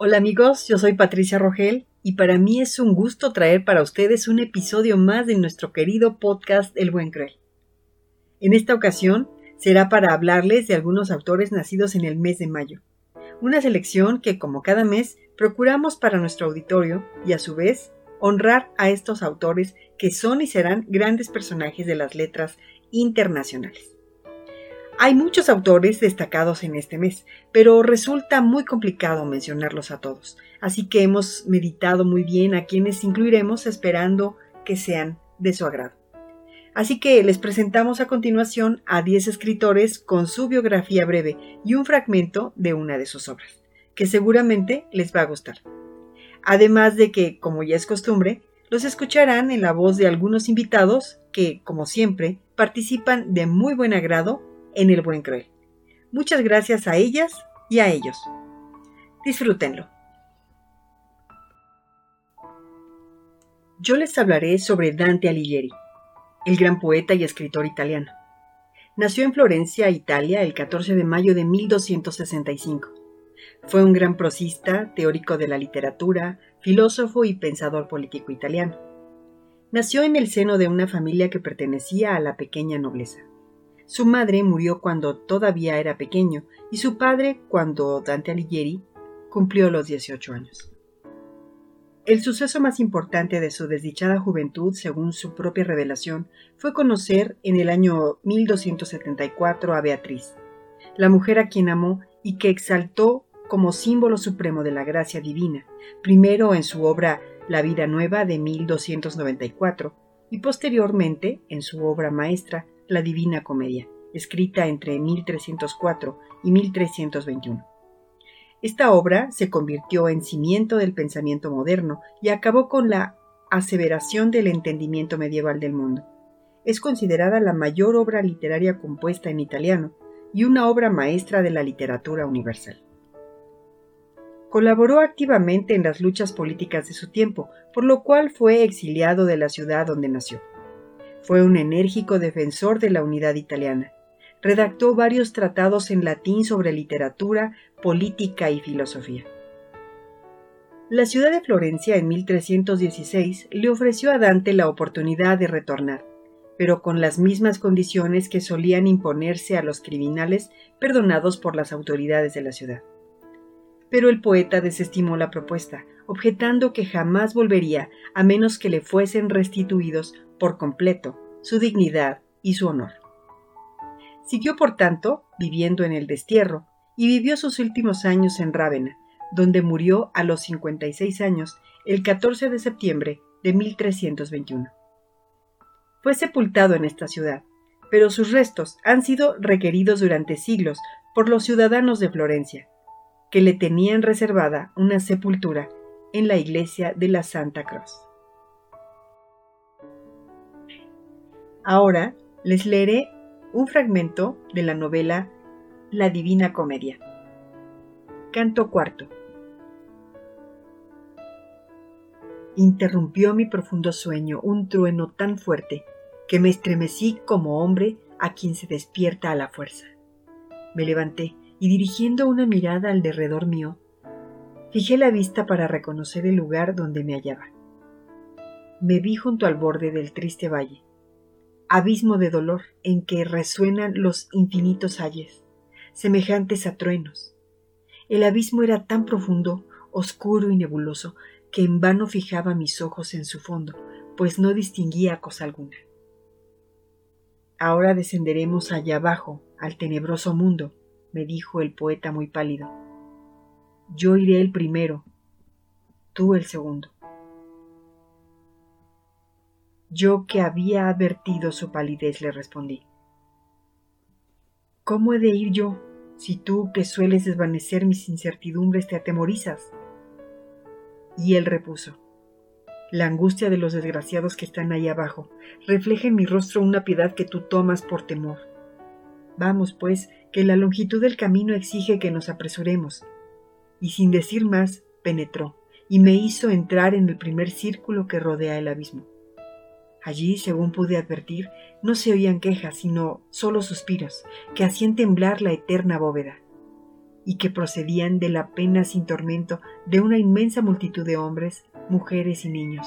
Hola amigos, yo soy Patricia Rogel y para mí es un gusto traer para ustedes un episodio más de nuestro querido podcast El Buen Cruel. En esta ocasión será para hablarles de algunos autores nacidos en el mes de mayo, una selección que como cada mes procuramos para nuestro auditorio y a su vez honrar a estos autores que son y serán grandes personajes de las letras internacionales. Hay muchos autores destacados en este mes, pero resulta muy complicado mencionarlos a todos, así que hemos meditado muy bien a quienes incluiremos esperando que sean de su agrado. Así que les presentamos a continuación a 10 escritores con su biografía breve y un fragmento de una de sus obras, que seguramente les va a gustar. Además de que, como ya es costumbre, los escucharán en la voz de algunos invitados que, como siempre, participan de muy buen agrado en El Buen Cruel. Muchas gracias a ellas y a ellos. Disfrútenlo. Yo les hablaré sobre Dante Alighieri, el gran poeta y escritor italiano. Nació en Florencia, Italia, el 14 de mayo de 1265. Fue un gran prosista, teórico de la literatura, filósofo y pensador político italiano. Nació en el seno de una familia que pertenecía a la pequeña nobleza. Su madre murió cuando todavía era pequeño y su padre cuando Dante Alighieri cumplió los 18 años. El suceso más importante de su desdichada juventud, según su propia revelación, fue conocer en el año 1274 a Beatriz, la mujer a quien amó y que exaltó como símbolo supremo de la gracia divina, primero en su obra La vida nueva de 1294 y posteriormente en su obra maestra la Divina Comedia, escrita entre 1304 y 1321. Esta obra se convirtió en cimiento del pensamiento moderno y acabó con la aseveración del entendimiento medieval del mundo. Es considerada la mayor obra literaria compuesta en italiano y una obra maestra de la literatura universal. Colaboró activamente en las luchas políticas de su tiempo, por lo cual fue exiliado de la ciudad donde nació. Fue un enérgico defensor de la unidad italiana. Redactó varios tratados en latín sobre literatura, política y filosofía. La ciudad de Florencia en 1316 le ofreció a Dante la oportunidad de retornar, pero con las mismas condiciones que solían imponerse a los criminales perdonados por las autoridades de la ciudad. Pero el poeta desestimó la propuesta, objetando que jamás volvería a menos que le fuesen restituidos por completo su dignidad y su honor. Siguió, por tanto, viviendo en el destierro y vivió sus últimos años en Rávena, donde murió a los 56 años el 14 de septiembre de 1321. Fue sepultado en esta ciudad, pero sus restos han sido requeridos durante siglos por los ciudadanos de Florencia, que le tenían reservada una sepultura en la iglesia de la Santa Cruz. Ahora les leeré un fragmento de la novela La Divina Comedia. Canto cuarto. Interrumpió mi profundo sueño un trueno tan fuerte que me estremecí como hombre a quien se despierta a la fuerza. Me levanté y dirigiendo una mirada al derredor mío, fijé la vista para reconocer el lugar donde me hallaba. Me vi junto al borde del triste valle, abismo de dolor en que resuenan los infinitos ayes, semejantes a truenos. El abismo era tan profundo, oscuro y nebuloso, que en vano fijaba mis ojos en su fondo, pues no distinguía cosa alguna. Ahora descenderemos allá abajo, al tenebroso mundo, me dijo el poeta muy pálido. Yo iré el primero, tú el segundo. Yo que había advertido su palidez le respondí. ¿Cómo he de ir yo si tú que sueles desvanecer mis incertidumbres te atemorizas? Y él repuso, la angustia de los desgraciados que están ahí abajo refleja en mi rostro una piedad que tú tomas por temor. Vamos, pues, que la longitud del camino exige que nos apresuremos. Y sin decir más, penetró y me hizo entrar en el primer círculo que rodea el abismo. Allí, según pude advertir, no se oían quejas, sino solo suspiros, que hacían temblar la eterna bóveda. y que procedían de la pena sin tormento de una inmensa multitud de hombres, mujeres y niños.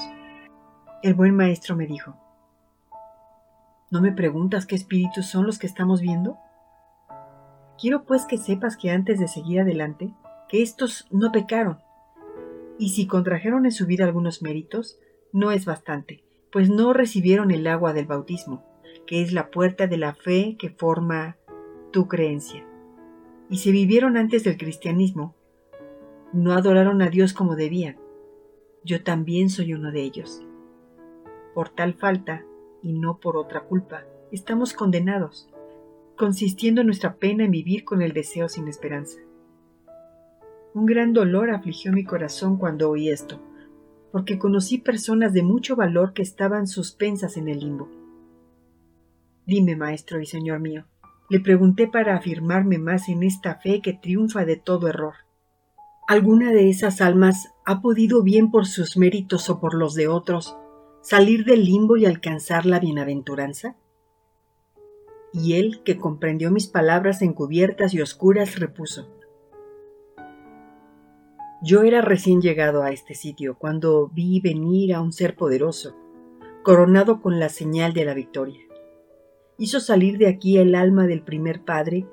El buen maestro me dijo, ¿No me preguntas qué espíritus son los que estamos viendo? Quiero pues que sepas que antes de seguir adelante, que estos no pecaron, y si contrajeron en su vida algunos méritos, no es bastante, pues no recibieron el agua del bautismo, que es la puerta de la fe que forma tu creencia. Y si vivieron antes del cristianismo, no adoraron a Dios como debían. Yo también soy uno de ellos. Por tal falta, y no por otra culpa, estamos condenados, consistiendo nuestra pena en vivir con el deseo sin esperanza. Un gran dolor afligió mi corazón cuando oí esto, porque conocí personas de mucho valor que estaban suspensas en el limbo. Dime, maestro y señor mío, le pregunté para afirmarme más en esta fe que triunfa de todo error. ¿Alguna de esas almas ha podido bien por sus méritos o por los de otros salir del limbo y alcanzar la bienaventuranza? Y él, que comprendió mis palabras encubiertas y oscuras, repuso, Yo era recién llegado a este sitio cuando vi venir a un ser poderoso, coronado con la señal de la victoria. Hizo salir de aquí el alma del primer padre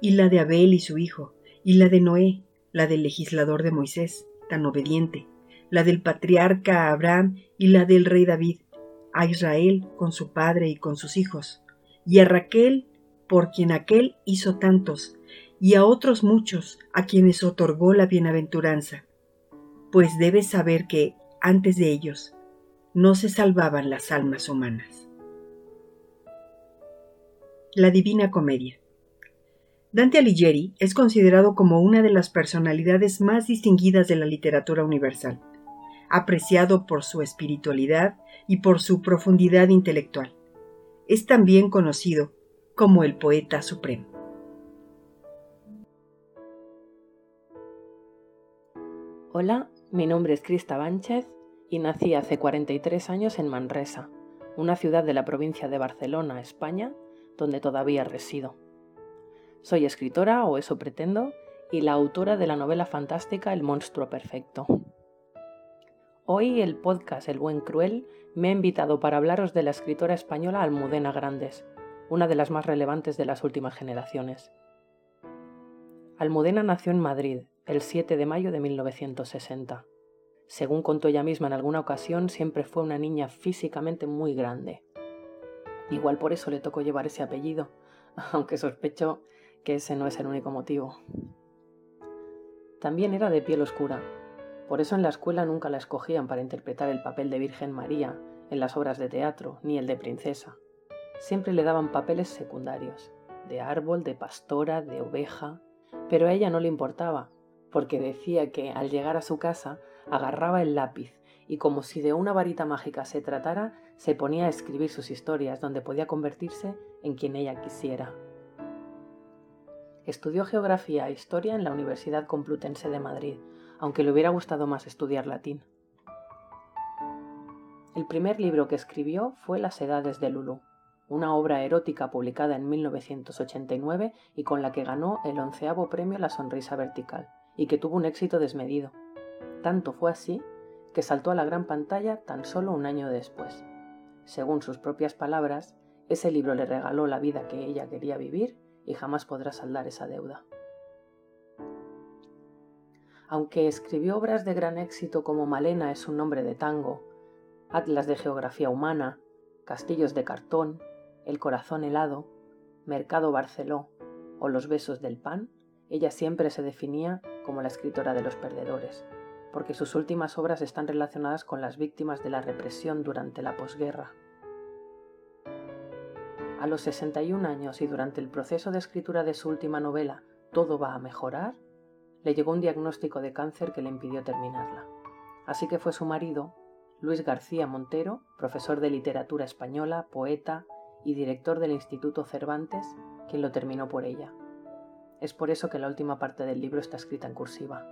y la de Abel y su hijo, y la de Noé, la del legislador de Moisés, tan obediente, la del patriarca Abraham y la del rey David, a Israel con su padre y con sus hijos, y a Raquel, por quien aquel hizo tantos, y a otros muchos a quienes otorgó la bienaventuranza, pues debes saber que, antes de ellos, no se salvaban las almas humanas. La Divina Comedia Dante Alighieri es considerado como una de las personalidades más distinguidas de la literatura universal apreciado por su espiritualidad y por su profundidad intelectual. Es también conocido como el poeta supremo. Hola, mi nombre es Crista Bánchez y nací hace 43 años en Manresa, una ciudad de la provincia de Barcelona, España, donde todavía resido. Soy escritora, o eso pretendo, y la autora de la novela fantástica El monstruo perfecto. Hoy el podcast El Buen Cruel me ha invitado para hablaros de la escritora española Almudena Grandes, una de las más relevantes de las últimas generaciones. Almudena nació en Madrid el 7 de mayo de 1960. Según contó ella misma en alguna ocasión, siempre fue una niña físicamente muy grande. Igual por eso le tocó llevar ese apellido, aunque sospecho que ese no es el único motivo. También era de piel oscura, por eso en la escuela nunca la escogían para interpretar el papel de Virgen María en las obras de teatro, ni el de princesa. Siempre le daban papeles secundarios, de árbol, de pastora, de oveja, pero a ella no le importaba, porque decía que al llegar a su casa agarraba el lápiz y como si de una varita mágica se tratara, se ponía a escribir sus historias donde podía convertirse en quien ella quisiera. Estudió geografía e historia en la Universidad Complutense de Madrid, aunque le hubiera gustado más estudiar latín. El primer libro que escribió fue Las Edades de Lulu, una obra erótica publicada en 1989 y con la que ganó el onceavo premio La Sonrisa Vertical, y que tuvo un éxito desmedido. Tanto fue así que saltó a la gran pantalla tan solo un año después. Según sus propias palabras, ese libro le regaló la vida que ella quería vivir y jamás podrá saldar esa deuda aunque escribió obras de gran éxito como Malena es un nombre de tango, Atlas de Geografía Humana, Castillos de Cartón, El Corazón Helado, Mercado Barceló o Los Besos del Pan, ella siempre se definía como la escritora de los perdedores, porque sus últimas obras están relacionadas con las víctimas de la represión durante la posguerra. A los 61 años y durante el proceso de escritura de su última novela, Todo va a mejorar, le llegó un diagnóstico de cáncer que le impidió terminarla. Así que fue su marido, Luis García Montero, profesor de literatura española, poeta y director del Instituto Cervantes, quien lo terminó por ella. Es por eso que la última parte del libro está escrita en cursiva.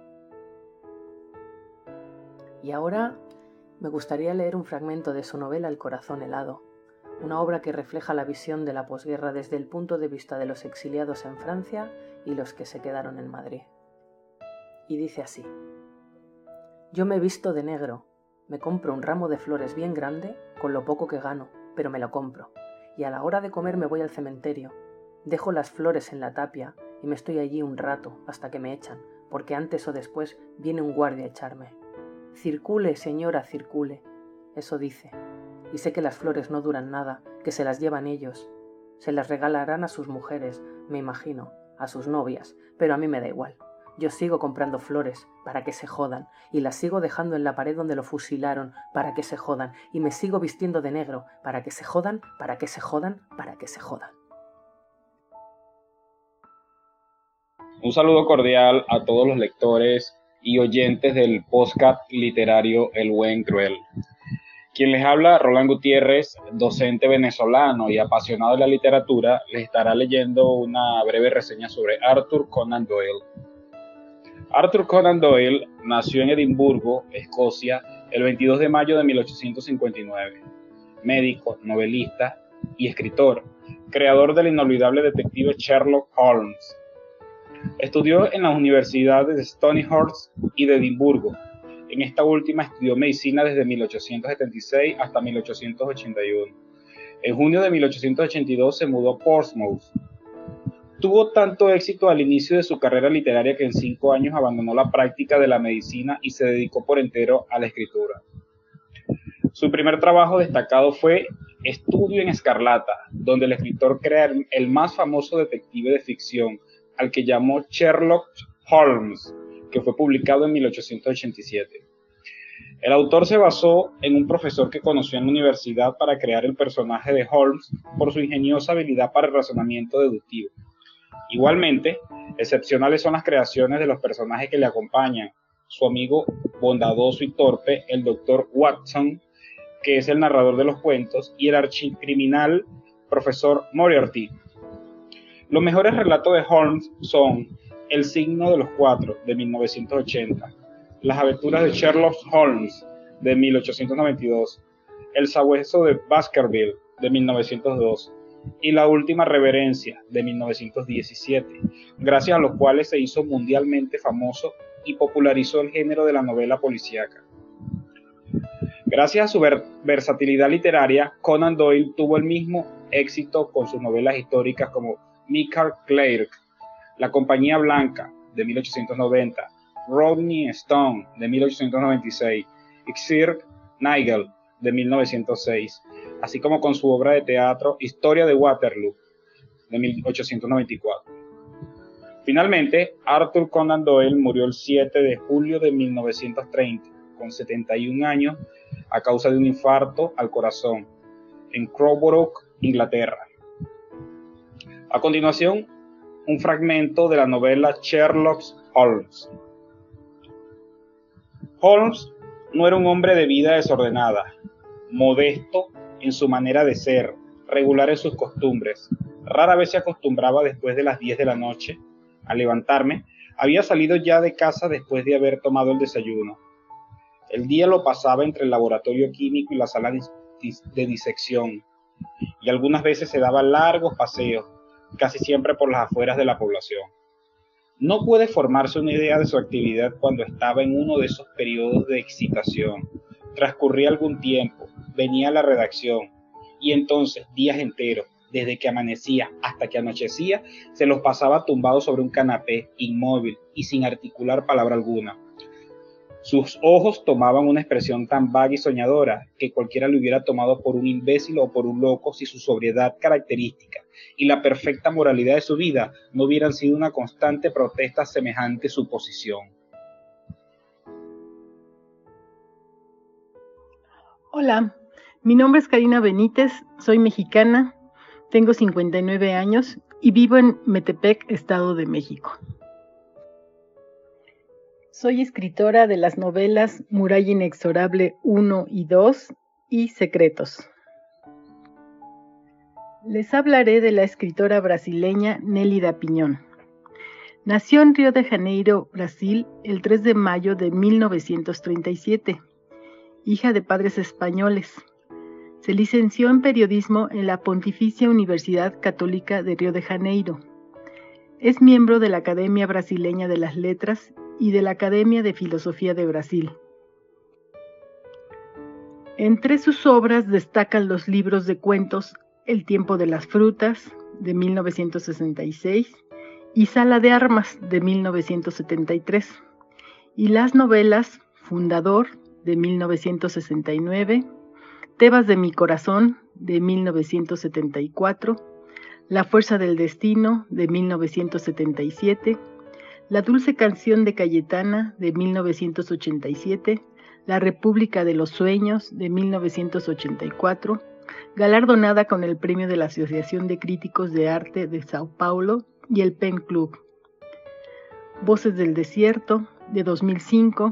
Y ahora me gustaría leer un fragmento de su novela El corazón helado, una obra que refleja la visión de la posguerra desde el punto de vista de los exiliados en Francia y los que se quedaron en Madrid. Y dice así, Yo me visto de negro, me compro un ramo de flores bien grande, con lo poco que gano, pero me lo compro, y a la hora de comer me voy al cementerio, dejo las flores en la tapia y me estoy allí un rato hasta que me echan, porque antes o después viene un guardia a echarme. Circule, señora, circule. Eso dice. Y sé que las flores no duran nada, que se las llevan ellos. Se las regalarán a sus mujeres, me imagino, a sus novias, pero a mí me da igual. Yo sigo comprando flores para que se jodan, y las sigo dejando en la pared donde lo fusilaron para que se jodan, y me sigo vistiendo de negro para que se jodan, para que se jodan, para que se jodan. Un saludo cordial a todos los lectores y oyentes del podcast literario El Buen Cruel. Quien les habla, Roland Gutiérrez, docente venezolano y apasionado de la literatura, les estará leyendo una breve reseña sobre Arthur Conan Doyle. Arthur Conan Doyle nació en Edimburgo, Escocia, el 22 de mayo de 1859. Médico, novelista y escritor, creador del inolvidable detective Sherlock Holmes Estudió en las universidades de Stonyhurst y de Edimburgo. En esta última estudió medicina desde 1876 hasta 1881. En junio de 1882 se mudó a Portsmouth. Tuvo tanto éxito al inicio de su carrera literaria que en cinco años abandonó la práctica de la medicina y se dedicó por entero a la escritura. Su primer trabajo destacado fue Estudio en Escarlata, donde el escritor crea el más famoso detective de ficción, al que llamó Sherlock Holmes, que fue publicado en 1887. El autor se basó en un profesor que conoció en la universidad para crear el personaje de Holmes por su ingeniosa habilidad para el razonamiento deductivo. Igualmente, excepcionales son las creaciones de los personajes que le acompañan, su amigo bondadoso y torpe, el doctor Watson, que es el narrador de los cuentos, y el archicriminal profesor Moriarty, los mejores relatos de Holmes son El signo de los cuatro, de 1980, Las aventuras de Sherlock Holmes, de 1892, El sabueso de Baskerville, de 1902, y La última reverencia, de 1917, gracias a los cuales se hizo mundialmente famoso y popularizó el género de la novela policíaca. Gracias a su versatilidad literaria, Conan Doyle tuvo el mismo éxito con sus novelas históricas como Michael Clark, La Compañía Blanca, de 1890, Rodney Stone, de 1896, y Sir Nigel, de 1906, así como con su obra de teatro Historia de Waterloo, de 1894. Finalmente, Arthur Conan Doyle murió el 7 de julio de 1930, con 71 años, a causa de un infarto al corazón, en Crowborough, Inglaterra. A continuación, un fragmento de la novela Sherlock Holmes. Holmes no era un hombre de vida desordenada, modesto en su manera de ser, regular en sus costumbres. Rara vez se acostumbraba después de las 10 de la noche. Al levantarme, había salido ya de casa después de haber tomado el desayuno. El día lo pasaba entre el laboratorio químico y la sala de disección, y algunas veces se daba largos paseos casi siempre por las afueras de la población. No puede formarse una idea de su actividad cuando estaba en uno de esos periodos de excitación. Transcurría algún tiempo, venía a la redacción y entonces días enteros, desde que amanecía hasta que anochecía, se los pasaba tumbado sobre un canapé, inmóvil y sin articular palabra alguna. Sus ojos tomaban una expresión tan vaga y soñadora que cualquiera lo hubiera tomado por un imbécil o por un loco si su sobriedad característica y la perfecta moralidad de su vida no hubieran sido una constante protesta a semejante suposición. Hola, mi nombre es Karina Benítez, soy mexicana, tengo 59 años y vivo en Metepec, Estado de México. Soy escritora de las novelas Muralla Inexorable 1 y 2 y Secretos. Les hablaré de la escritora brasileña Nélida Piñón. Nació en Río de Janeiro, Brasil, el 3 de mayo de 1937, hija de padres españoles. Se licenció en periodismo en la Pontificia Universidad Católica de Río de Janeiro. Es miembro de la Academia Brasileña de las Letras y de la Academia de Filosofía de Brasil. Entre sus obras destacan los libros de cuentos El tiempo de las frutas, de 1966, y Sala de Armas, de 1973, y las novelas Fundador, de 1969, Tebas de mi corazón, de 1974, La fuerza del destino, de 1977, La dulce canción de Cayetana, de 1987, La República de los Sueños, de 1984, galardonada con el premio de la Asociación de Críticos de Arte de Sao Paulo y el Pen Club. Voces del Desierto, de 2005,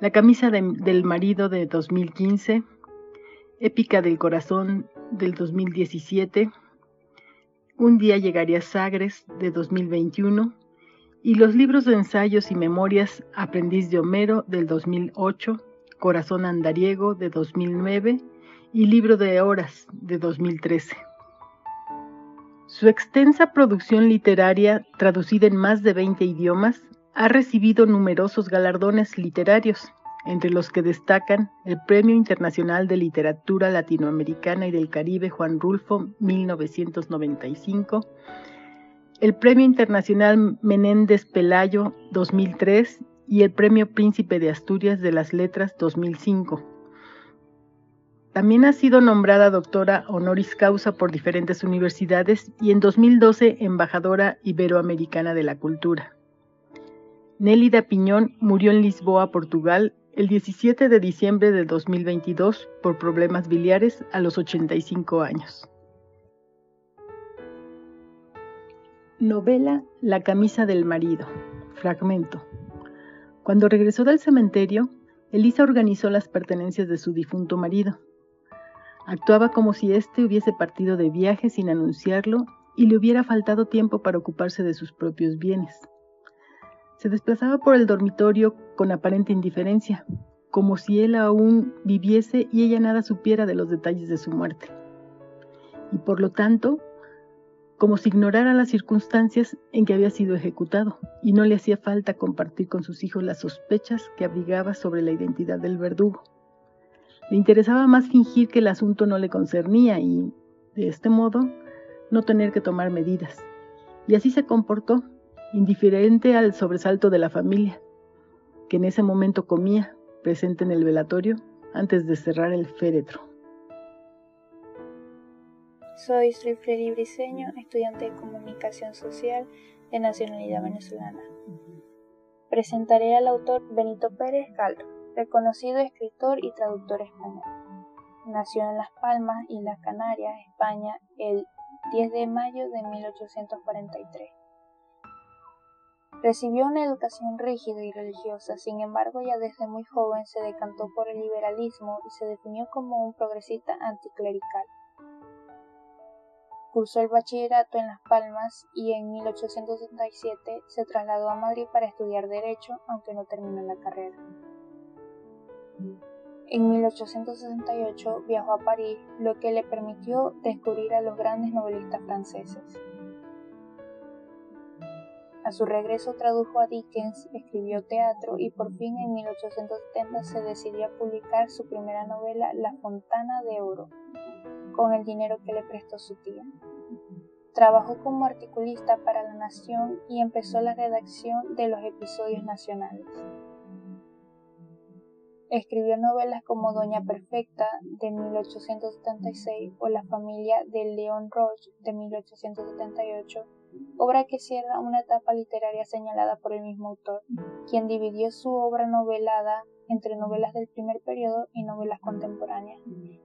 La camisa del marido, de 2015, Épica del Corazón del 2017, Un día llegaría Sagres de 2021 y los libros de ensayos y memorias Aprendiz de Homero del 2008, Corazón Andariego de 2009 y Libro de Horas de 2013. Su extensa producción literaria, traducida en más de 20 idiomas, ha recibido numerosos galardones literarios, entre los que destacan el Premio Internacional de Literatura Latinoamericana y del Caribe Juan Rulfo 1995, el Premio Internacional Menéndez Pelayo 2003 y el Premio Príncipe de Asturias de las Letras 2005. También ha sido nombrada doctora honoris causa por diferentes universidades y en 2012 embajadora iberoamericana de la cultura. Nélida Piñón murió en Lisboa, Portugal, el 17 de diciembre de 2022 por problemas biliares a los 85 años. Novela La camisa del marido. Fragmento. Cuando regresó del cementerio, Elisa organizó las pertenencias de su difunto marido. Actuaba como si éste hubiese partido de viaje sin anunciarlo y le hubiera faltado tiempo para ocuparse de sus propios bienes. Se desplazaba por el dormitorio con aparente indiferencia, como si él aún viviese y ella nada supiera de los detalles de su muerte. Y por lo tanto, como si ignorara las circunstancias en que había sido ejecutado, y no le hacía falta compartir con sus hijos las sospechas que abrigaba sobre la identidad del verdugo. Le interesaba más fingir que el asunto no le concernía y, de este modo, no tener que tomar medidas. Y así se comportó, indiferente al sobresalto de la familia, que en ese momento comía, presente en el velatorio, antes de cerrar el féretro. Soy Freddy Briseño, estudiante de Comunicación Social de nacionalidad venezolana. Presentaré al autor Benito Pérez Caldo, reconocido escritor y traductor español. Nació en Las Palmas, Islas Canarias, España, el 10 de mayo de 1843. Recibió una educación rígida y religiosa, sin embargo ya desde muy joven se decantó por el liberalismo y se definió como un progresista anticlerical. Cursó el bachillerato en Las Palmas y en 1877 se trasladó a Madrid para estudiar Derecho, aunque no terminó la carrera. En 1868 viajó a París, lo que le permitió descubrir a los grandes novelistas franceses. A su regreso tradujo a Dickens, escribió teatro y por fin en 1870 se decidió a publicar su primera novela La Fontana de Oro, con el dinero que le prestó su tía. Trabajó como articulista para La Nación y empezó la redacción de los episodios nacionales. Escribió novelas como Doña Perfecta de 1876 o La familia de León Roche de 1878, obra que cierra una etapa literaria señalada por el mismo autor, quien dividió su obra novelada entre novelas del primer periodo y novelas contemporáneas,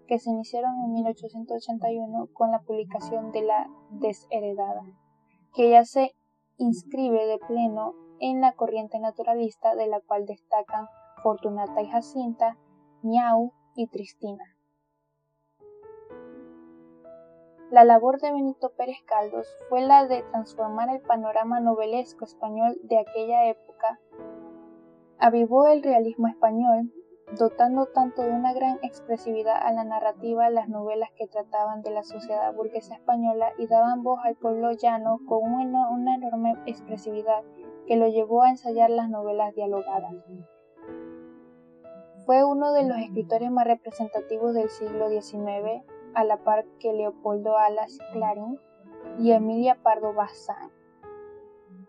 que se iniciaron en 1881 con la publicación de La Desheredada, que ya se inscribe de pleno en la corriente naturalista de la cual destacan Fortunata y Jacinta, Miau y Tristina. La labor de Benito Pérez Caldos fue la de transformar el panorama novelesco español de aquella época, avivó el realismo español dotando tanto de una gran expresividad a la narrativa las novelas que trataban de la sociedad burguesa española y daban voz al pueblo llano con una, una enorme expresividad que lo llevó a ensayar las novelas dialogadas. Fue uno de los escritores más representativos del siglo XIX, a la par que Leopoldo Alas Clarín y Emilia Pardo Bazán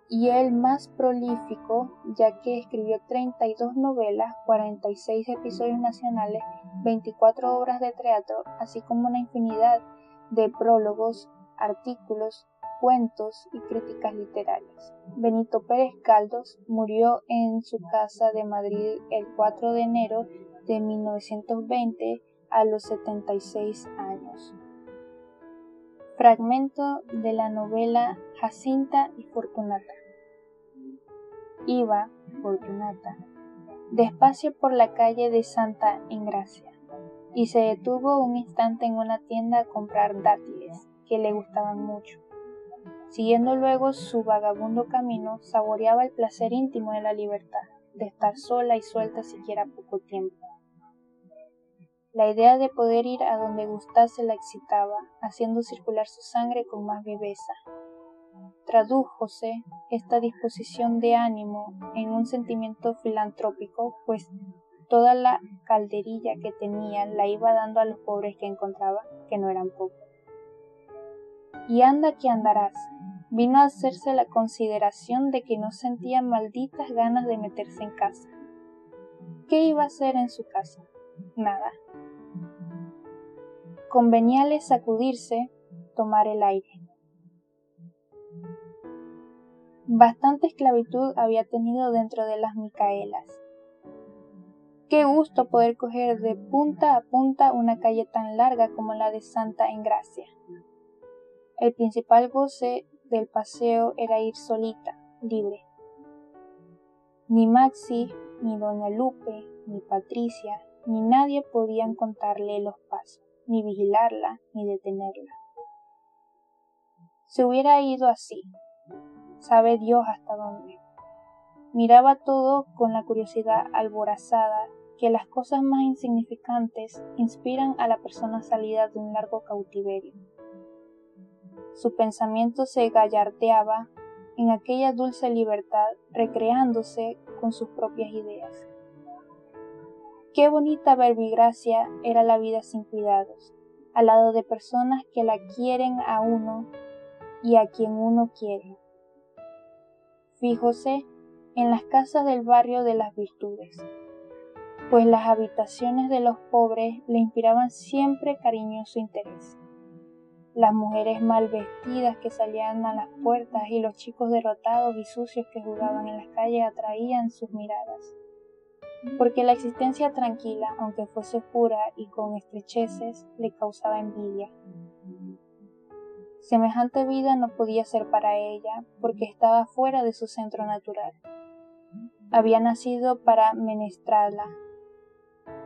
y el más prolífico, ya que escribió 32 novelas, 46 episodios nacionales, 24 obras de teatro, así como una infinidad de prólogos, artículos, cuentos y críticas literarias. Benito Pérez Caldos murió en su casa de Madrid el 4 de enero de 1920 a los 76 años. Fragmento de la novela Jacinta y Fortunata. Iba, Fortunata, despacio por la calle de Santa Engracia y se detuvo un instante en una tienda a comprar dátiles que le gustaban mucho. Siguiendo luego su vagabundo camino, saboreaba el placer íntimo de la libertad, de estar sola y suelta siquiera poco tiempo. La idea de poder ir a donde gustase la excitaba, haciendo circular su sangre con más viveza. Tradújose esta disposición de ánimo en un sentimiento filantrópico, pues toda la calderilla que tenía la iba dando a los pobres que encontraba, que no eran pocos. Y anda que andarás, vino a hacerse la consideración de que no sentía malditas ganas de meterse en casa. ¿Qué iba a hacer en su casa? Nada. Conveníale sacudirse, tomar el aire. Bastante esclavitud había tenido dentro de las Micaelas. Qué gusto poder coger de punta a punta una calle tan larga como la de Santa Engracia. El principal goce del paseo era ir solita, libre. Ni Maxi, ni Doña Lupe, ni Patricia, ni nadie podían contarle los pasos ni vigilarla, ni detenerla. Se hubiera ido así, sabe Dios hasta dónde. Miraba todo con la curiosidad alborazada que las cosas más insignificantes inspiran a la persona salida de un largo cautiverio. Su pensamiento se gallardeaba en aquella dulce libertad, recreándose con sus propias ideas. Qué bonita verbigracia era la vida sin cuidados, al lado de personas que la quieren a uno y a quien uno quiere. Fíjose en las casas del barrio de las virtudes, pues las habitaciones de los pobres le inspiraban siempre cariñoso interés. Las mujeres mal vestidas que salían a las puertas y los chicos derrotados y sucios que jugaban en las calles atraían sus miradas porque la existencia tranquila, aunque fuese pura y con estrecheces, le causaba envidia. Semejante vida no podía ser para ella, porque estaba fuera de su centro natural. Había nacido para menestrarla.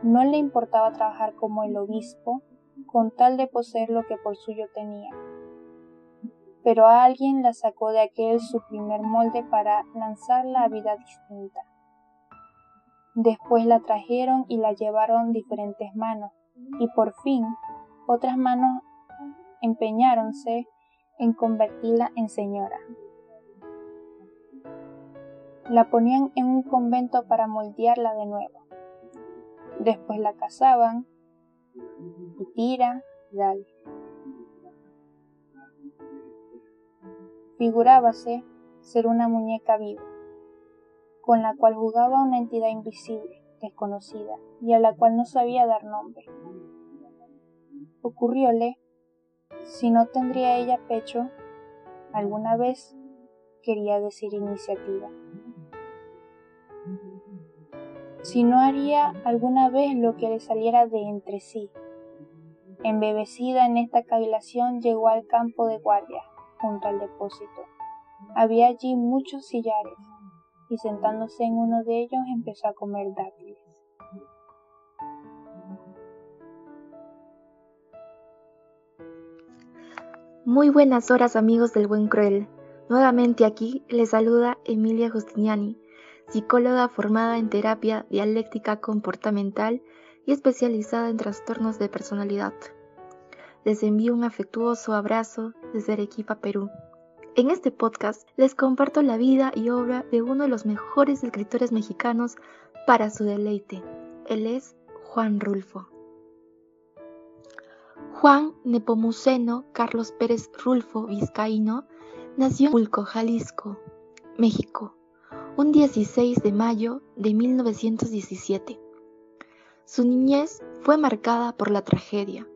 No le importaba trabajar como el obispo, con tal de poseer lo que por suyo tenía. Pero alguien la sacó de aquel su primer molde para lanzarla a vida distinta. Después la trajeron y la llevaron diferentes manos, y por fin otras manos empeñáronse en convertirla en señora. La ponían en un convento para moldearla de nuevo. Después la casaban y tira dale. Figurábase ser una muñeca viva con la cual jugaba una entidad invisible, desconocida, y a la cual no sabía dar nombre. Ocurrióle, si no tendría ella pecho, alguna vez quería decir iniciativa. Si no haría alguna vez lo que le saliera de entre sí. Embebecida en esta cavilación llegó al campo de guardia, junto al depósito. Había allí muchos sillares, y sentándose en uno de ellos empezó a comer dátiles. Muy buenas horas amigos del Buen Cruel. Nuevamente aquí les saluda Emilia Justiniani. psicóloga formada en terapia dialéctica comportamental y especializada en trastornos de personalidad. Les envío un afectuoso abrazo desde Arequipa, Perú. En este podcast les comparto la vida y obra de uno de los mejores escritores mexicanos para su deleite. Él es Juan Rulfo. Juan Nepomuceno Carlos Pérez Rulfo Vizcaíno nació en Pulco, Jalisco, México, un 16 de mayo de 1917. Su niñez fue marcada por la tragedia.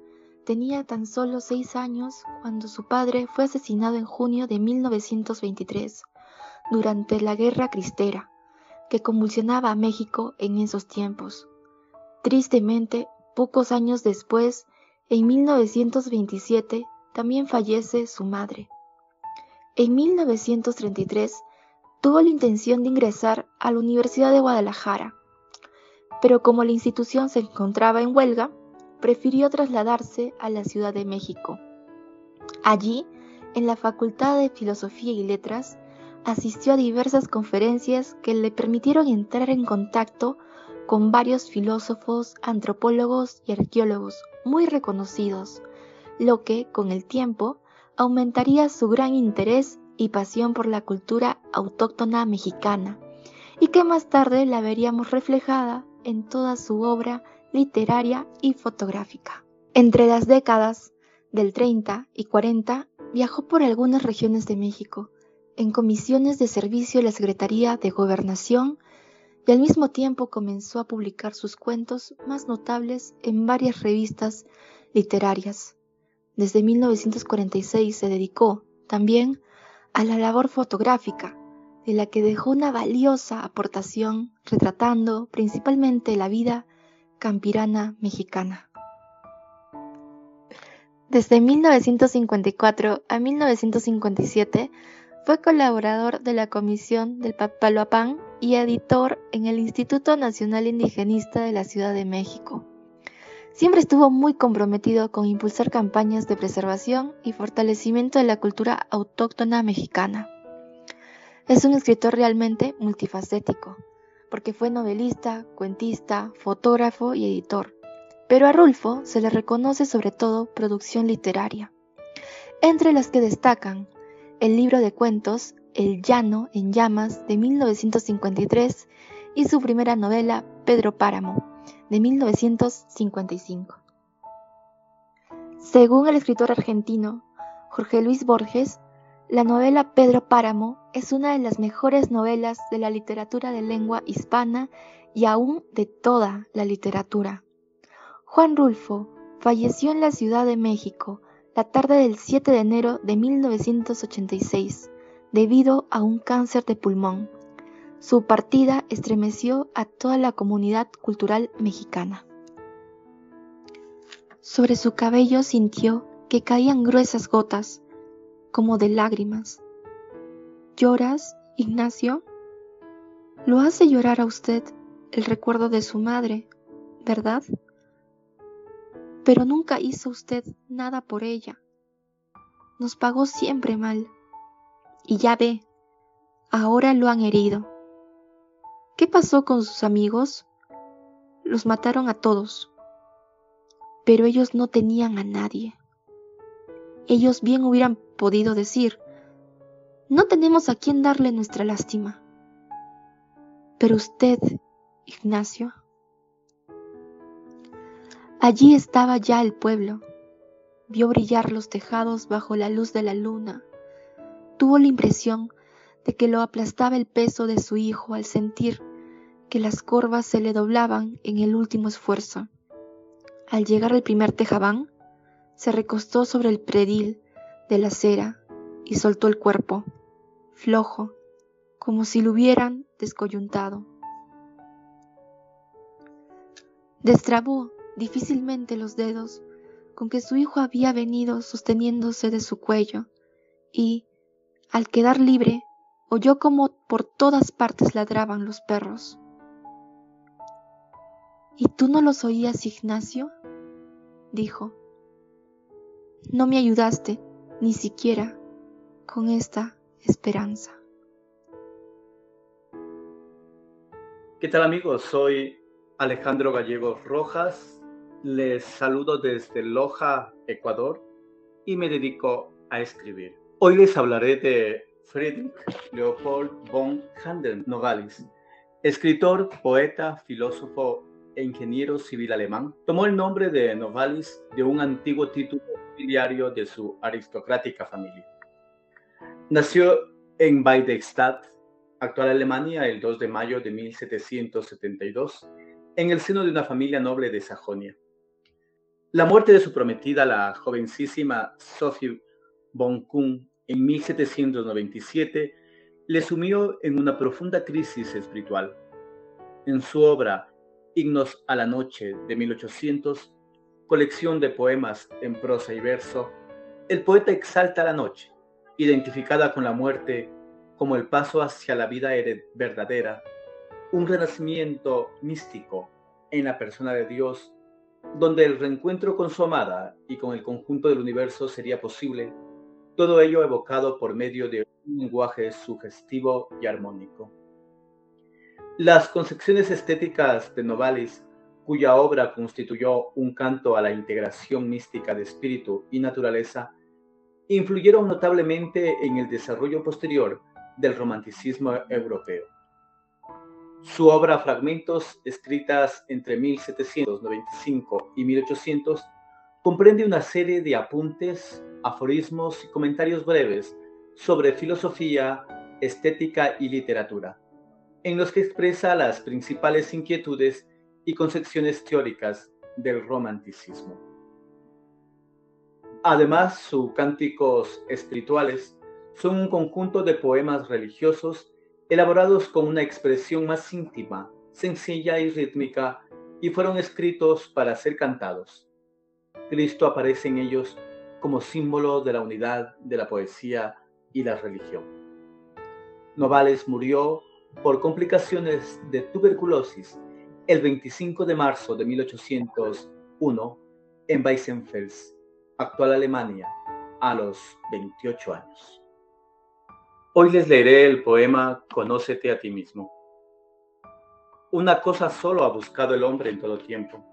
Tenía tan solo seis años cuando su padre fue asesinado en junio de 1923 durante la Guerra Cristera, que convulsionaba a México en esos tiempos. Tristemente, pocos años después, en 1927, también fallece su madre. En 1933 tuvo la intención de ingresar a la Universidad de Guadalajara, pero como la institución se encontraba en huelga, prefirió trasladarse a la Ciudad de México. Allí, en la Facultad de Filosofía y Letras, asistió a diversas conferencias que le permitieron entrar en contacto con varios filósofos, antropólogos y arqueólogos muy reconocidos, lo que, con el tiempo, aumentaría su gran interés y pasión por la cultura autóctona mexicana, y que más tarde la veríamos reflejada en toda su obra literaria y fotográfica. Entre las décadas del 30 y 40 viajó por algunas regiones de México, en comisiones de servicio de la Secretaría de Gobernación y al mismo tiempo comenzó a publicar sus cuentos más notables en varias revistas literarias. Desde 1946 se dedicó también a la labor fotográfica, de la que dejó una valiosa aportación retratando principalmente la vida campirana mexicana. Desde 1954 a 1957 fue colaborador de la Comisión del Papaloapán y editor en el Instituto Nacional Indigenista de la Ciudad de México. Siempre estuvo muy comprometido con impulsar campañas de preservación y fortalecimiento de la cultura autóctona mexicana. Es un escritor realmente multifacético, porque fue novelista, cuentista, fotógrafo y editor. Pero a Rulfo se le reconoce sobre todo producción literaria, entre las que destacan el libro de cuentos El Llano en Llamas de 1953 y su primera novela Pedro Páramo de 1955. Según el escritor argentino Jorge Luis Borges, la novela Pedro Páramo es una de las mejores novelas de la literatura de lengua hispana y aún de toda la literatura. Juan Rulfo falleció en la Ciudad de México la tarde del 7 de enero de 1986 debido a un cáncer de pulmón. Su partida estremeció a toda la comunidad cultural mexicana. Sobre su cabello sintió que caían gruesas gotas, como de lágrimas. ¿Lloras, Ignacio? Lo hace llorar a usted el recuerdo de su madre, ¿verdad? Pero nunca hizo usted nada por ella. Nos pagó siempre mal. Y ya ve, ahora lo han herido. ¿Qué pasó con sus amigos? Los mataron a todos. Pero ellos no tenían a nadie. Ellos bien hubieran podido decir, no tenemos a quien darle nuestra lástima. Pero usted, Ignacio, allí estaba ya el pueblo. Vio brillar los tejados bajo la luz de la luna. Tuvo la impresión de que lo aplastaba el peso de su hijo al sentir que las corvas se le doblaban en el último esfuerzo. Al llegar al primer tejabán, se recostó sobre el predil de la acera y soltó el cuerpo, flojo, como si lo hubieran descoyuntado. Destrabó difícilmente los dedos con que su hijo había venido sosteniéndose de su cuello y, al quedar libre, oyó como por todas partes ladraban los perros. ¿Y tú no los oías, Ignacio? dijo. No me ayudaste ni siquiera con esta esperanza. ¿Qué tal amigos? Soy Alejandro Gallegos Rojas. Les saludo desde Loja, Ecuador, y me dedico a escribir. Hoy les hablaré de Friedrich Leopold von Handel Novalis, escritor, poeta, filósofo e ingeniero civil alemán. Tomó el nombre de Novalis de un antiguo título nobiliario de su aristocrática familia. Nació en Weidestadt, actual Alemania, el 2 de mayo de 1772, en el seno de una familia noble de Sajonia. La muerte de su prometida, la jovencísima Sophie von Kuhn, en 1797, le sumió en una profunda crisis espiritual. En su obra Himnos a la Noche de 1800, colección de poemas en prosa y verso, el poeta exalta la noche, identificada con la muerte como el paso hacia la vida verdadera, un renacimiento místico en la persona de Dios, donde el reencuentro con su amada y con el conjunto del universo sería posible, todo ello evocado por medio de un lenguaje sugestivo y armónico. Las concepciones estéticas de Novalis, cuya obra constituyó un canto a la integración mística de espíritu y naturaleza, influyeron notablemente en el desarrollo posterior del romanticismo europeo. Su obra Fragmentos, escritas entre 1795 y 1800, comprende una serie de apuntes, aforismos y comentarios breves sobre filosofía, estética y literatura, en los que expresa las principales inquietudes y concepciones teóricas del romanticismo. Además, sus cánticos espirituales son un conjunto de poemas religiosos elaborados con una expresión más íntima, sencilla y rítmica, y fueron escritos para ser cantados. Cristo aparece en ellos como símbolo de la unidad de la poesía y la religión. Novales murió por complicaciones de tuberculosis el 25 de marzo de 1801 en Weissenfels, actual Alemania, a los 28 años. Hoy les leeré el poema Conócete a ti mismo. Una cosa solo ha buscado el hombre en todo tiempo,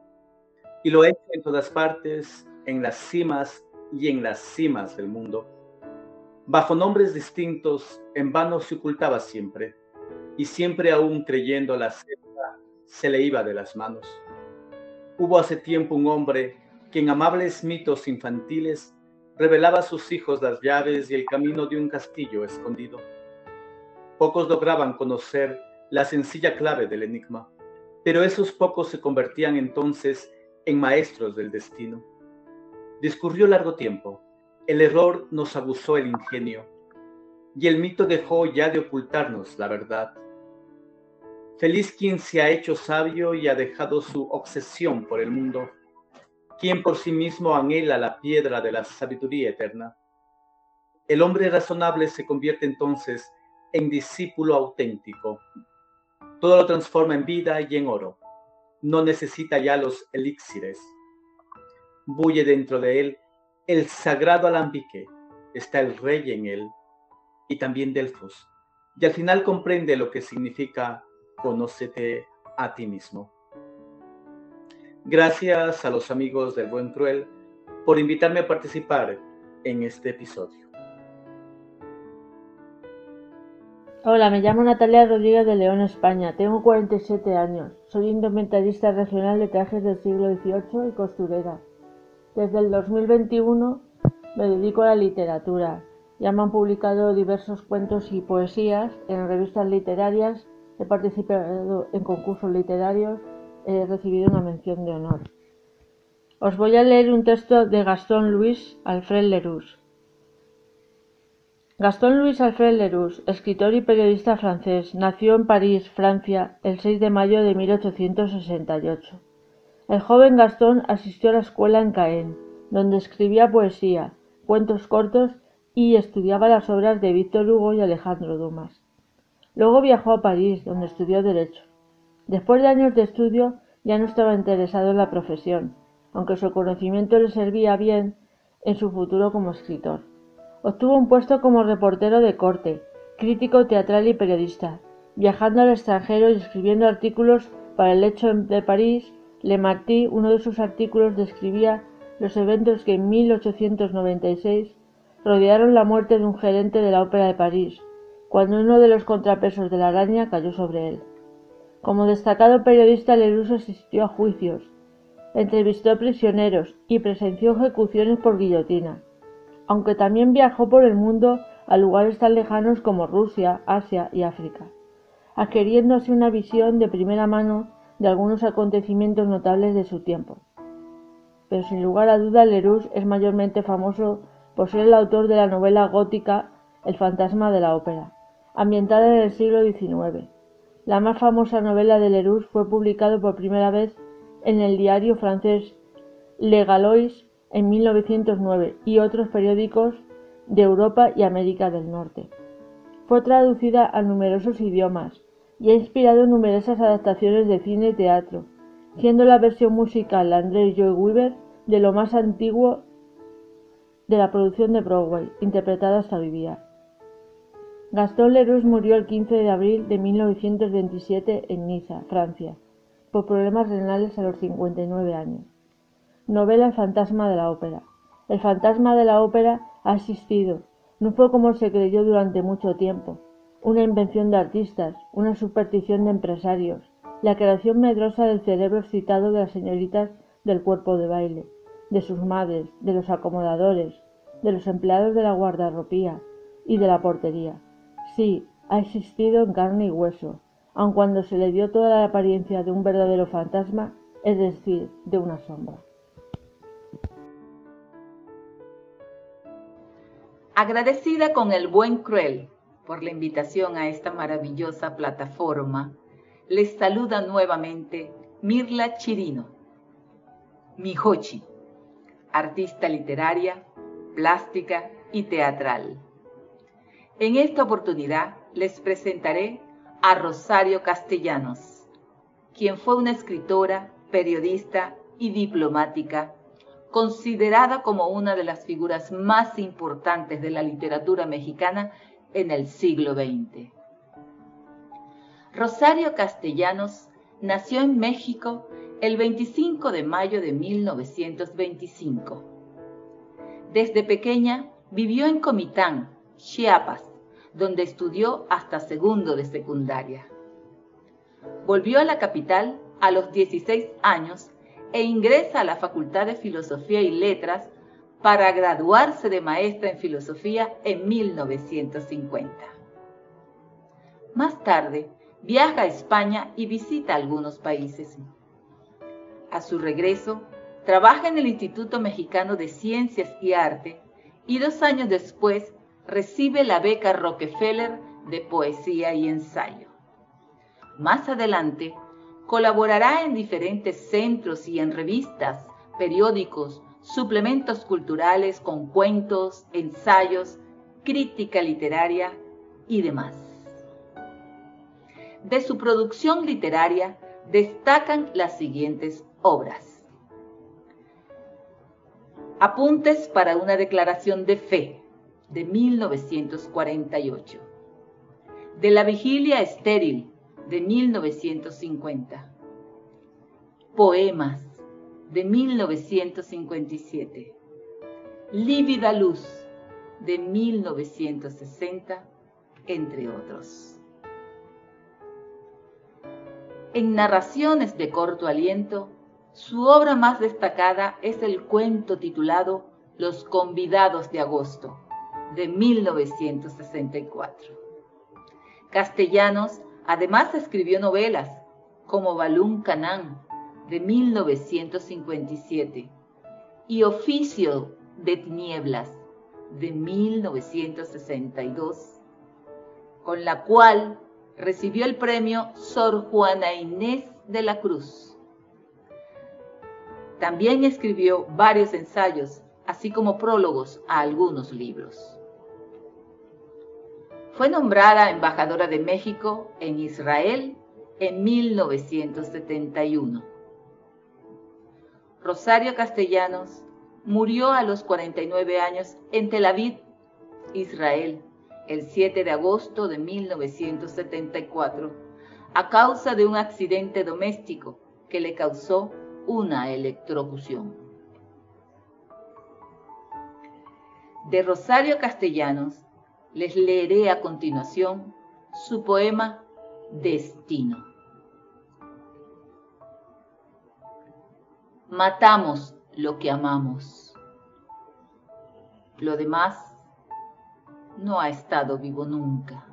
y lo hecho en todas partes, en las cimas y en las cimas del mundo. Bajo nombres distintos, en vano se ocultaba siempre, y siempre aún creyendo la selva se le iba de las manos. Hubo hace tiempo un hombre que en amables mitos infantiles revelaba a sus hijos las llaves y el camino de un castillo escondido. Pocos lograban conocer la sencilla clave del enigma, pero esos pocos se convertían entonces en maestros del destino. Discurrió largo tiempo, el error nos abusó el ingenio, y el mito dejó ya de ocultarnos la verdad. Feliz quien se ha hecho sabio y ha dejado su obsesión por el mundo quien por sí mismo anhela la piedra de la sabiduría eterna. El hombre razonable se convierte entonces en discípulo auténtico. Todo lo transforma en vida y en oro. No necesita ya los elixires. Bulle dentro de él el sagrado alambique. Está el rey en él y también Delfos. Y al final comprende lo que significa conócete a ti mismo. Gracias a los amigos del Buen Cruel por invitarme a participar en este episodio. Hola, me llamo Natalia Rodríguez de León, España. Tengo 47 años. Soy indumentarista regional de trajes del siglo XVIII y costurera. Desde el 2021 me dedico a la literatura. Ya me han publicado diversos cuentos y poesías en revistas literarias. He participado en concursos literarios he recibido una mención de honor. Os voy a leer un texto de Gastón Luis Alfred Leroux. Gastón Luis Alfred Leroux, escritor y periodista francés, nació en París, Francia, el 6 de mayo de 1868. El joven Gastón asistió a la escuela en Caen, donde escribía poesía, cuentos cortos y estudiaba las obras de Víctor Hugo y Alejandro Dumas. Luego viajó a París, donde estudió Derecho. Después de años de estudio ya no estaba interesado en la profesión, aunque su conocimiento le servía bien en su futuro como escritor. Obtuvo un puesto como reportero de corte, crítico teatral y periodista, viajando al extranjero y escribiendo artículos para el Hecho de París, Le Marty, uno de sus artículos describía los eventos que en 1896 rodearon la muerte de un gerente de la Ópera de París, cuando uno de los contrapesos de la araña cayó sobre él. Como destacado periodista, Leroux asistió a juicios, entrevistó prisioneros y presenció ejecuciones por guillotina, aunque también viajó por el mundo a lugares tan lejanos como Rusia, Asia y África, adquiriendo así una visión de primera mano de algunos acontecimientos notables de su tiempo. Pero sin lugar a duda Leroux es mayormente famoso por ser el autor de la novela gótica El fantasma de la ópera, ambientada en el siglo XIX. La más famosa novela de Leroux fue publicada por primera vez en el diario francés Le Gaulois en 1909 y otros periódicos de Europa y América del Norte. Fue traducida a numerosos idiomas y ha inspirado numerosas adaptaciones de cine y teatro, siendo la versión musical de André Joy Weaver de lo más antiguo de la producción de Broadway, interpretada hasta hoy día. Gaston Leroux murió el 15 de abril de 1927 en Niza, Francia, por problemas renales a los 59 años. Novela El fantasma de la ópera. El fantasma de la ópera ha existido. No fue como se creyó durante mucho tiempo. Una invención de artistas, una superstición de empresarios, la creación medrosa del cerebro excitado de las señoritas del cuerpo de baile, de sus madres, de los acomodadores, de los empleados de la guardarropía y de la portería. Sí, ha existido en carne y hueso, aun cuando se le dio toda la apariencia de un verdadero fantasma, es decir, de una sombra. Agradecida con el buen cruel por la invitación a esta maravillosa plataforma, les saluda nuevamente Mirla Chirino, Mijochi, artista literaria, plástica y teatral. En esta oportunidad les presentaré a Rosario Castellanos, quien fue una escritora, periodista y diplomática considerada como una de las figuras más importantes de la literatura mexicana en el siglo XX. Rosario Castellanos nació en México el 25 de mayo de 1925. Desde pequeña vivió en Comitán, Chiapas, donde estudió hasta segundo de secundaria. Volvió a la capital a los 16 años e ingresa a la Facultad de Filosofía y Letras para graduarse de maestra en filosofía en 1950. Más tarde, viaja a España y visita algunos países. A su regreso, trabaja en el Instituto Mexicano de Ciencias y Arte y dos años después recibe la beca Rockefeller de Poesía y Ensayo. Más adelante, Colaborará en diferentes centros y en revistas, periódicos, suplementos culturales con cuentos, ensayos, crítica literaria y demás. De su producción literaria destacan las siguientes obras. Apuntes para una declaración de fe de 1948. De la vigilia estéril de 1950. Poemas de 1957. Lívida Luz de 1960, entre otros. En narraciones de corto aliento, su obra más destacada es el cuento titulado Los convidados de agosto, de 1964. Castellanos Además escribió novelas como Balún Canán de 1957 y Oficio de Tinieblas de 1962, con la cual recibió el premio Sor Juana Inés de la Cruz. También escribió varios ensayos, así como prólogos a algunos libros. Fue nombrada embajadora de México en Israel en 1971. Rosario Castellanos murió a los 49 años en Tel Aviv, Israel, el 7 de agosto de 1974 a causa de un accidente doméstico que le causó una electrocución. De Rosario Castellanos les leeré a continuación su poema Destino. Matamos lo que amamos. Lo demás no ha estado vivo nunca.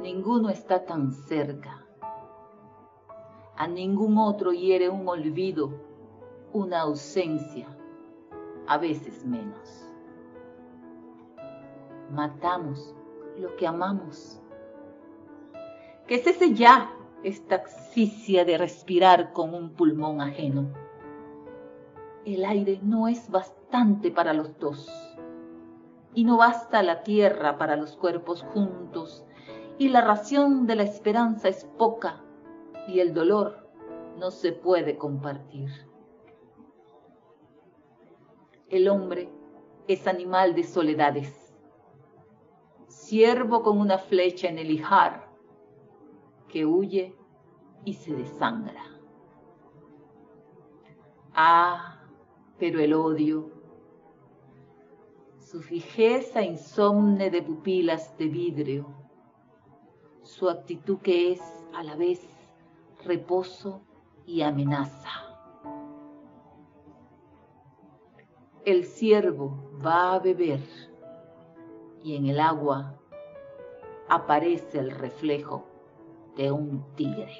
Ninguno está tan cerca. A ningún otro hiere un olvido, una ausencia, a veces menos. Matamos lo que amamos. Que cese ya esta asfixia de respirar con un pulmón ajeno. El aire no es bastante para los dos y no basta la tierra para los cuerpos juntos, y la ración de la esperanza es poca, y el dolor no se puede compartir. El hombre es animal de soledades, siervo con una flecha en el hijar, que huye y se desangra. Ah, pero el odio, su fijeza insomne de pupilas de vidrio, su actitud que es a la vez reposo y amenaza. El ciervo va a beber y en el agua aparece el reflejo de un tigre.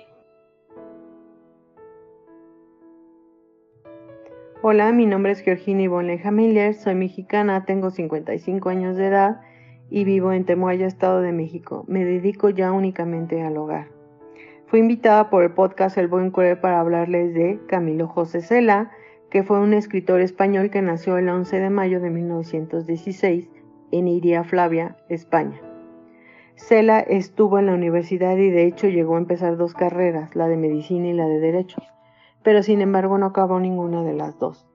Hola, mi nombre es Georgina Ivonne Miller, soy mexicana, tengo 55 años de edad y vivo en Temuaya, Estado de México. Me dedico ya únicamente al hogar. Fui invitada por el podcast El Buen Cruel para hablarles de Camilo José Cela, que fue un escritor español que nació el 11 de mayo de 1916 en Iria Flavia, España. Cela estuvo en la universidad y de hecho llegó a empezar dos carreras, la de medicina y la de derecho pero sin embargo no acabó ninguna de las dos.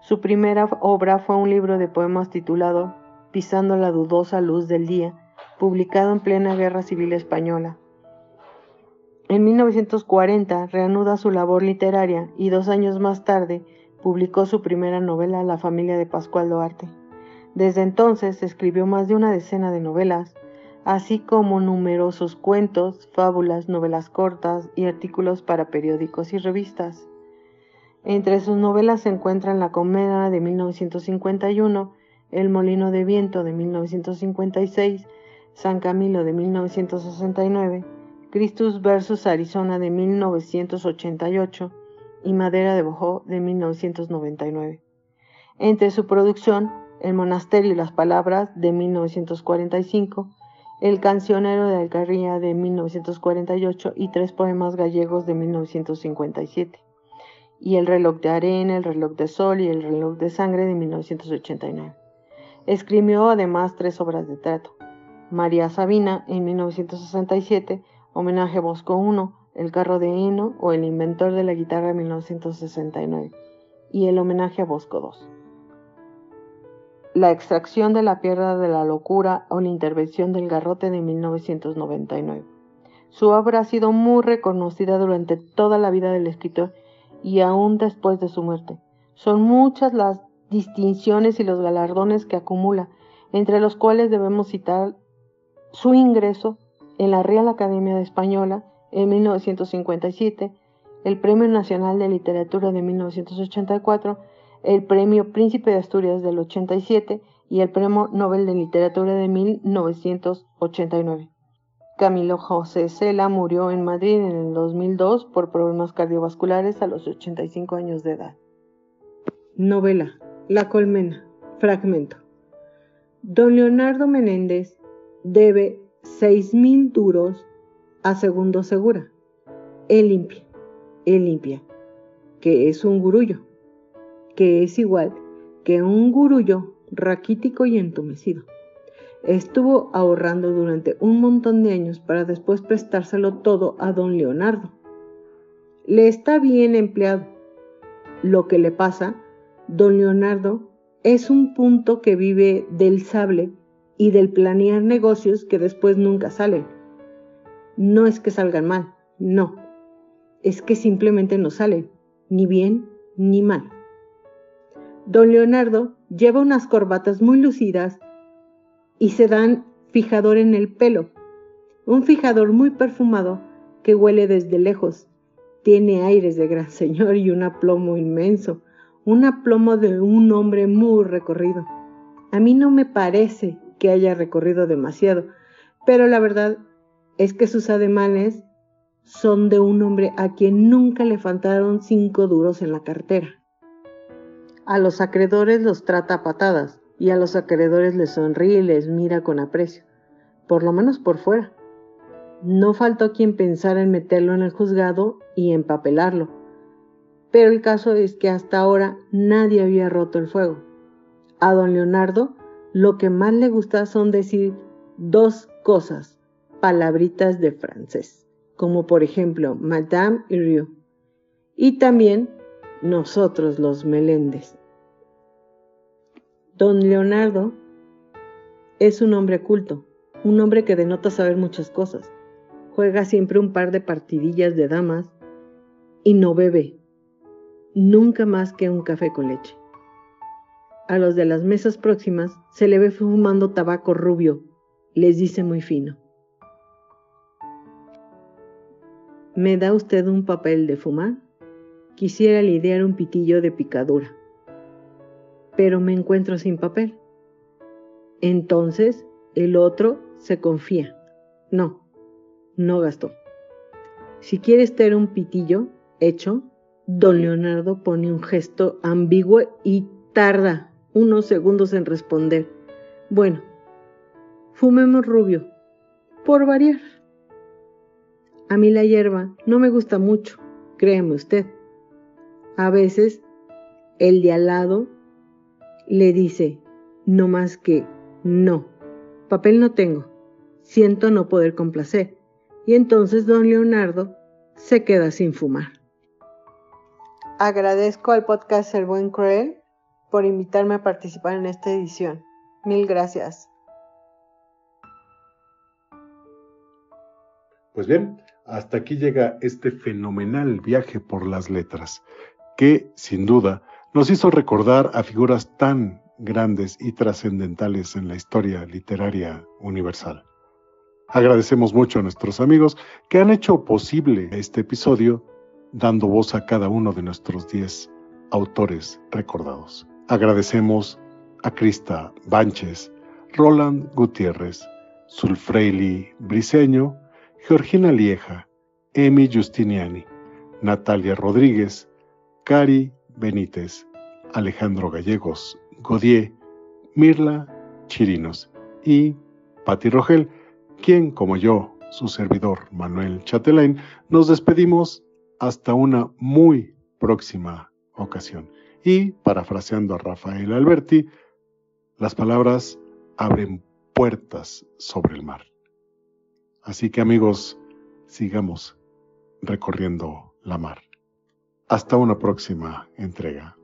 Su primera obra fue un libro de poemas titulado Pisando la dudosa luz del día, publicado en plena Guerra Civil Española. En 1940 reanuda su labor literaria y dos años más tarde publicó su primera novela La familia de Pascual Duarte. Desde entonces escribió más de una decena de novelas, así como numerosos cuentos, fábulas, novelas cortas y artículos para periódicos y revistas. Entre sus novelas se encuentran La Comedia de 1951, El Molino de Viento de 1956, San Camilo de 1969, Christus versus Arizona de 1988 y Madera de Bojó de 1999. Entre su producción, El Monasterio y las Palabras de 1945, El Cancionero de Alcarría de 1948 y tres poemas gallegos de 1957 y El reloj de arena, El reloj de sol y El reloj de sangre de 1989. Escribió además tres obras de teatro. María Sabina en 1967, Homenaje Bosco I, El carro de heno o El inventor de la guitarra en 1969 y El homenaje a Bosco II. La extracción de la piedra de la locura o la intervención del garrote de 1999. Su obra ha sido muy reconocida durante toda la vida del escritor y aún después de su muerte. Son muchas las distinciones y los galardones que acumula, entre los cuales debemos citar su ingreso en la Real Academia Española en 1957, el Premio Nacional de Literatura de 1984, el Premio Príncipe de Asturias del 87 y el Premio Nobel de Literatura de 1989. Camilo José Cela murió en Madrid en el 2002 por problemas cardiovasculares a los 85 años de edad. Novela La Colmena, fragmento. Don Leonardo Menéndez debe seis mil duros a Segundo Segura. Él limpia, él limpia, que es un gurullo, que es igual que un gurullo raquítico y entumecido. Estuvo ahorrando durante un montón de años para después prestárselo todo a don Leonardo. Le está bien empleado. Lo que le pasa, don Leonardo, es un punto que vive del sable y del planear negocios que después nunca salen. No es que salgan mal, no. Es que simplemente no salen, ni bien ni mal. Don Leonardo lleva unas corbatas muy lucidas y se dan fijador en el pelo, un fijador muy perfumado que huele desde lejos. Tiene aires de gran señor y un aplomo inmenso, un aplomo de un hombre muy recorrido. A mí no me parece que haya recorrido demasiado, pero la verdad es que sus ademanes son de un hombre a quien nunca le faltaron cinco duros en la cartera. A los acreedores los trata a patadas y a los acreedores les sonríe y les mira con aprecio, por lo menos por fuera. No faltó quien pensara en meterlo en el juzgado y empapelarlo, pero el caso es que hasta ahora nadie había roto el fuego. A don Leonardo lo que más le gusta son decir dos cosas, palabritas de francés, como por ejemplo Madame Rieu, y también nosotros los Meléndez. Don Leonardo es un hombre culto, un hombre que denota saber muchas cosas. Juega siempre un par de partidillas de damas y no bebe, nunca más que un café con leche. A los de las mesas próximas se le ve fumando tabaco rubio, les dice muy fino. ¿Me da usted un papel de fumar? Quisiera lidiar un pitillo de picadura pero me encuentro sin papel. Entonces el otro se confía. No, no gastó. Si quieres tener un pitillo hecho, don Leonardo pone un gesto ambiguo y tarda unos segundos en responder. Bueno, fumemos rubio, por variar. A mí la hierba no me gusta mucho, créeme usted. A veces el de al lado le dice, no más que, no, papel no tengo, siento no poder complacer. Y entonces don Leonardo se queda sin fumar. Agradezco al podcast El Buen Cruel por invitarme a participar en esta edición. Mil gracias. Pues bien, hasta aquí llega este fenomenal viaje por las letras, que sin duda nos hizo recordar a figuras tan grandes y trascendentales en la historia literaria universal. Agradecemos mucho a nuestros amigos que han hecho posible este episodio dando voz a cada uno de nuestros 10 autores recordados. Agradecemos a Crista Banches, Roland Gutiérrez, Sulfreili Briseño, Georgina Lieja, Emi Justiniani, Natalia Rodríguez, Cari Benítez, Alejandro Gallegos, Godier, Mirla Chirinos y Patti Rogel, quien, como yo, su servidor Manuel Chatelain, nos despedimos hasta una muy próxima ocasión. Y, parafraseando a Rafael Alberti, las palabras abren puertas sobre el mar. Así que amigos, sigamos recorriendo la mar. Hasta una próxima entrega.